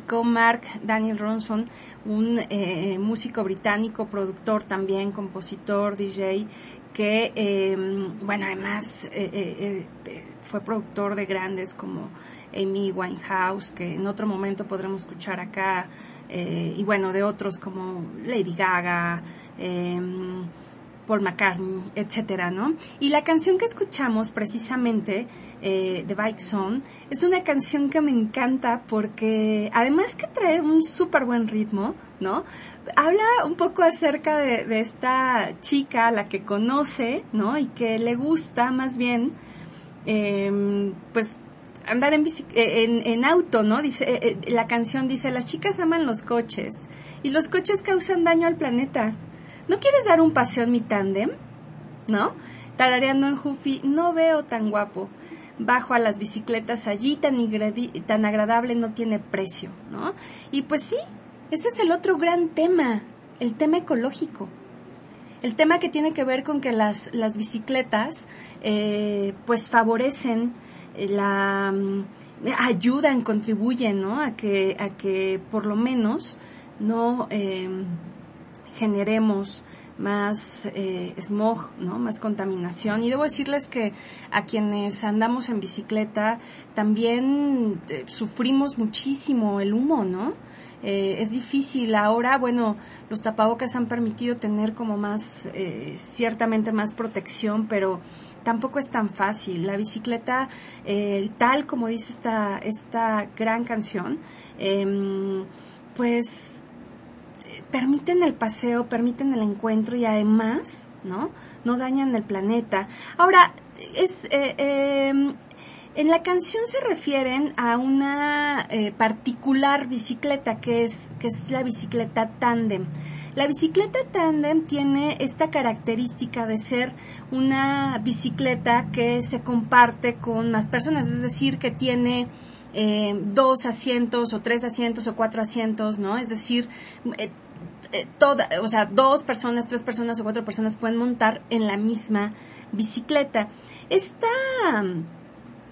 platicó Mark Daniel Ronson, un eh, músico británico, productor también, compositor, DJ, que, em, bueno, además eh, eh, fue productor de grandes como Amy Winehouse, que en otro momento podremos escuchar acá, y bueno, de otros como Lady Gaga, em, Paul McCartney, etcétera, ¿no? Y la canción que escuchamos precisamente eh, de Bike Zone es una canción que me encanta porque además que trae un súper buen ritmo, ¿no? Habla un poco acerca de, esta chica, la que conoce, ¿no? Y que le gusta más bien, em, pues andar en, eh, en, auto, ¿no? Dice, eh, la canción dice, las chicas aman los coches y los coches causan daño al planeta. ¿No quieres dar un paseo en mi tándem? ¿No? Tarareando en Jufi, no veo tan guapo. Bajo a las bicicletas allí, tan, tan agradable, no tiene precio, ¿no? Y pues sí, ese es el otro gran tema, el tema ecológico. El tema que tiene que ver con que las, las bicicletas, eh, pues favorecen eh, la mm, ayudan, contribuyen, ¿no? A que, a que por lo menos no eh, generemos más eh, smog, ¿no? Más contaminación. Y debo decirles que a quienes andamos en bicicleta también eh, sufrimos muchísimo el humo, ¿no? Eh, es difícil. Ahora, bueno, los tapabocas han permitido tener como más, ciertamente más protección, pero tampoco es tan fácil. La bicicleta, tal como dice esta, esta gran canción, em, pues permiten el paseo, permiten el encuentro y además, ¿no? No dañan el planeta. Ahora, es, eh, em, en la canción se refieren a una eh, particular bicicleta que es, que es la bicicleta tándem. La bicicleta tándem tiene esta característica de ser una bicicleta que se comparte con más personas, es decir, que tiene eh, dos asientos o tres asientos o cuatro asientos, ¿no? Es decir, eh, toda, o sea, dos personas, tres personas o cuatro personas pueden montar en la misma bicicleta. Esta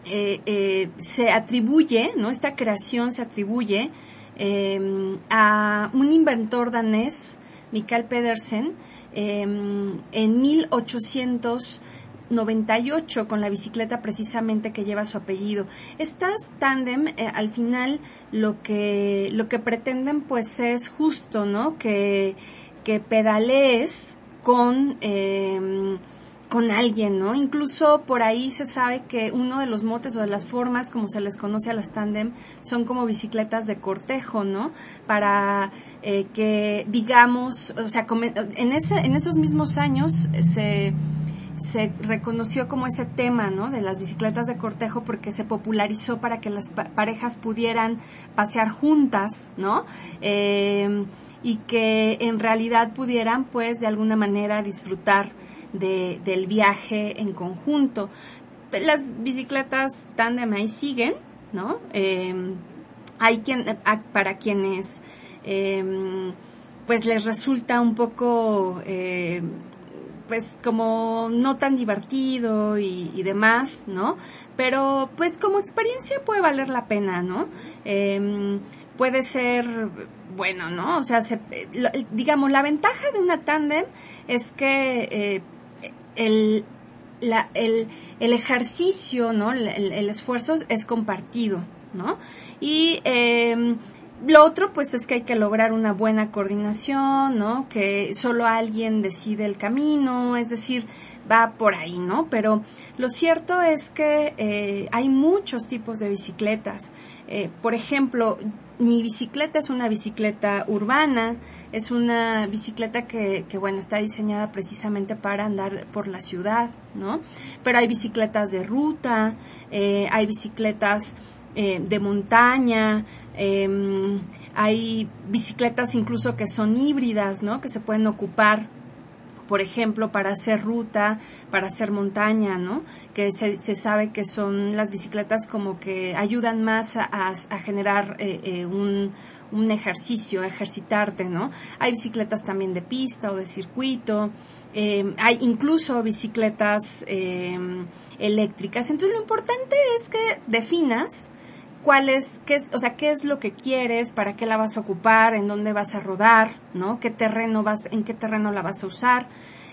eh, eh, se atribuye, ¿no? Esta creación se atribuye em, a un inventor danés, Mikael Pedersen, em, en 1800 98 con la bicicleta precisamente que lleva su apellido. Estas tándem eh, al final lo que lo que pretenden pues es justo, ¿no? Que que pedalees con eh, con alguien, ¿no? Incluso por ahí se sabe que uno de los motes o de las formas como se les conoce a las tándem son como bicicletas de cortejo, ¿no? Para eh, que digamos, o sea, en, ese, en esos mismos años se se reconoció como ese tema, ¿no? De las bicicletas de cortejo porque se popularizó para que las parejas pudieran pasear juntas, ¿no? Eh, y que en realidad pudieran, pues, de alguna manera disfrutar de, del viaje en conjunto. Las bicicletas tándem ahí siguen, ¿no? Eh, hay quien, para quienes, eh, pues, les resulta un poco pues como no tan divertido y, demás, ¿no? Pero pues como experiencia puede valer la pena, ¿no? Em, puede ser bueno, ¿no? O sea, digamos, la ventaja de una tándem es que eh, el, la, el, el, ejercicio, ¿no? El, el, esfuerzo es compartido, ¿no? Y eh, lo otro, pues, es que hay que lograr una buena coordinación, ¿no? Que solo alguien decide el camino, es decir, va por ahí, ¿no? Pero lo cierto es que eh, hay muchos tipos de bicicletas. Eh, por ejemplo, mi bicicleta es una bicicleta urbana, es una bicicleta que, que, bueno, está diseñada precisamente para andar por la ciudad, ¿no? Pero hay bicicletas de ruta, eh, hay bicicletas de montaña, eh, hay bicicletas incluso que son híbridas, ¿no? Que se pueden ocupar por ejemplo, para hacer ruta, para hacer montaña, ¿no? Que se, se sabe que son las bicicletas como que ayudan más a, generar eh, eh, un, un ejercicio, ejercitarte, ¿no? Hay bicicletas también de pista o de circuito, eh, hay incluso bicicletas eh, eléctricas. Entonces lo importante es que definas cuál es, qué es, o sea, qué es lo que quieres, para qué la vas a ocupar, en dónde vas a rodar, ¿no? ¿Qué terreno vas, en qué terreno la vas a usar?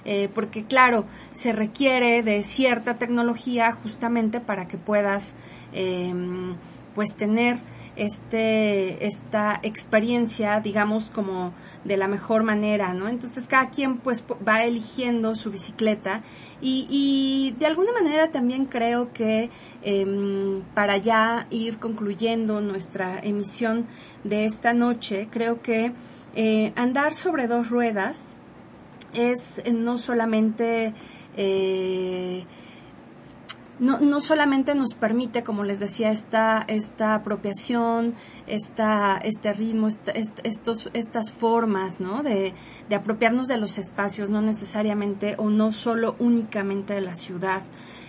eh, porque claro, se requiere de cierta tecnología justamente para que puedas em, pues tener este, esta experiencia, digamos, como de la mejor manera, ¿no? Entonces cada quien pues va eligiendo su bicicleta y, y de alguna manera también creo que em, para ya ir concluyendo nuestra emisión de esta noche, creo que eh, andar sobre dos ruedas es no solamente eh, no, no solamente nos permite, como les decía, esta, esta apropiación, esta, este ritmo, estos, estas formas, ¿no? De, de apropiarnos de los espacios, no necesariamente o no solo únicamente de la ciudad.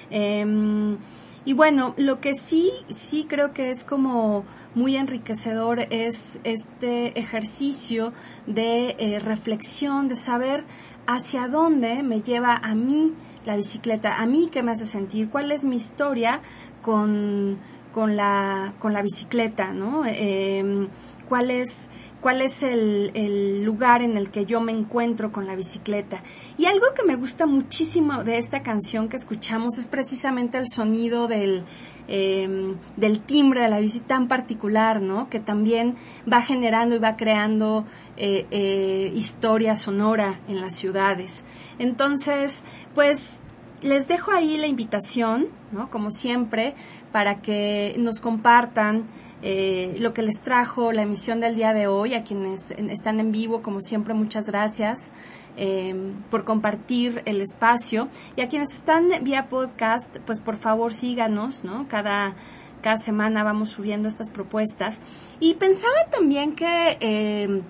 Em, y bueno, lo que sí, sí creo que es como muy enriquecedor es este ejercicio de eh, reflexión, de saber hacia dónde me lleva a mí la bicicleta, a mí qué me hace sentir, cuál es mi historia con, con, la, con la bicicleta, ¿no? Em, cuál es, cuál es el, lugar en el que yo me encuentro con la bicicleta. Y algo que me gusta muchísimo de esta canción que escuchamos es precisamente el sonido del, eh, del timbre de la bici tan particular, ¿no? Que también va generando y va creando eh, eh, historia sonora en las ciudades. Entonces, pues les dejo ahí la invitación, ¿no? Como siempre, para que nos compartan eh, lo que les trajo la emisión del día de hoy, a quienes están en vivo, como siempre, muchas gracias eh, por compartir el espacio. Y a quienes están vía podcast, pues por favor síganos, ¿no? Cada, cada semana vamos subiendo estas propuestas. Y pensaba también que eh,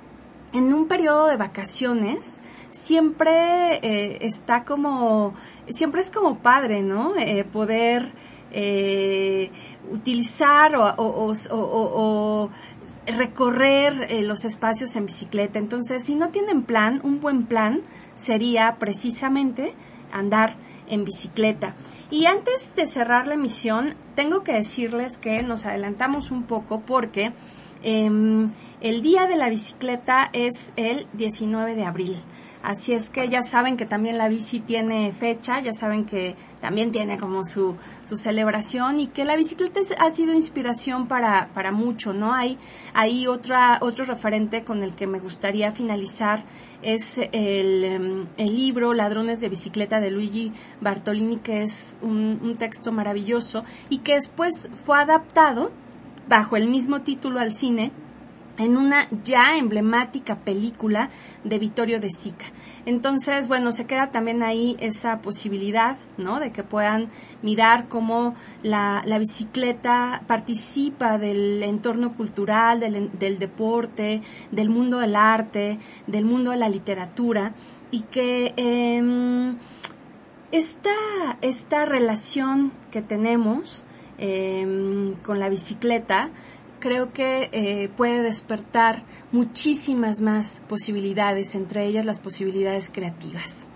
en un periodo de vacaciones siempre eh, está como, siempre es como padre, ¿no? Eh, poder eh, utilizar o, recorrer eh, los espacios en bicicleta. Entonces, si no tienen plan, un buen plan sería precisamente andar en bicicleta. Y antes de cerrar la emisión, tengo que decirles que nos adelantamos un poco porque eh, el día de la bicicleta es el 19 de abril. Así es que ya saben que también la bici tiene fecha, ya saben que también tiene como su, su celebración y que la bicicleta ha sido inspiración para, para mucho, ¿no? Hay, hay otra, otro referente con el que me gustaría finalizar es el, em, el libro Ladrones de Bicicleta de Luigi Bartolini, que es un, un texto maravilloso y que después fue adaptado bajo el mismo título al cine en una ya emblemática película de Vittorio de Sica. Entonces, bueno, se queda también ahí esa posibilidad, ¿no? De que puedan mirar cómo la, bicicleta participa del entorno cultural, del, del deporte, del mundo del arte, del mundo de la literatura y que eh, esta, esta relación que tenemos eh, con la bicicleta creo que eh, puede despertar muchísimas más posibilidades, entre ellas las posibilidades creativas.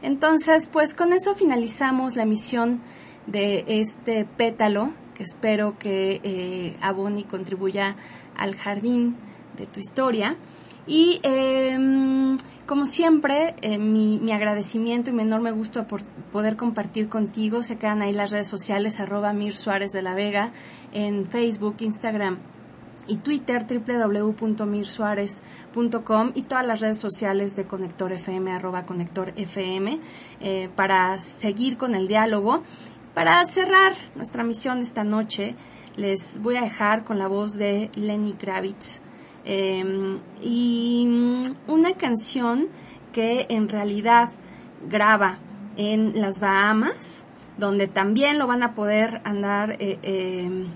Entonces, pues con eso finalizamos la emisión de este pétalo, que espero que eh, abone y contribuya al jardín de tu historia. Y eh, como siempre, eh, mi, mi, agradecimiento y mi enorme gusto por poder compartir contigo. Se quedan ahí las redes sociales, arroba Mir Suárez de la Vega, en Facebook, Instagram y Twitter, www.mirsuárez.com y todas las redes sociales de Conector FM, arroba Conector FM, eh, para seguir con el diálogo. Para cerrar nuestra misión esta noche, les voy a dejar con la voz de Lenny Kravitz eh, y una canción que en realidad graba en las Bahamas, donde también lo van a poder andar, eh, eh,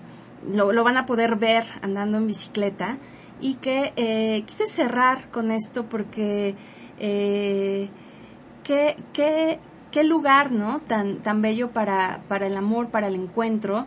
lo, lo, van a poder ver andando en bicicleta y que eh, quise cerrar con esto porque qué, qué, qué lugar, ¿no? Tan, tan bello para, para el amor, para el encuentro,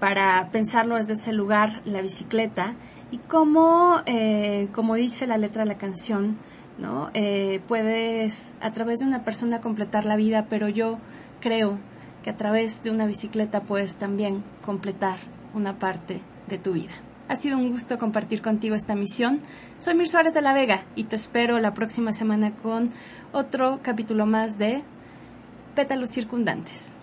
para pensarlo desde ese lugar, la bicicleta y cómo, eh, como dice la letra de la canción, ¿no? Eh, puedes a través de una persona completar la vida, pero yo creo que a través de una bicicleta puedes también completar una parte de tu vida. Ha sido un gusto compartir contigo esta misión. Soy Mir Suárez de la Vega y te espero la próxima semana con otro capítulo más de Pétalos Circundantes.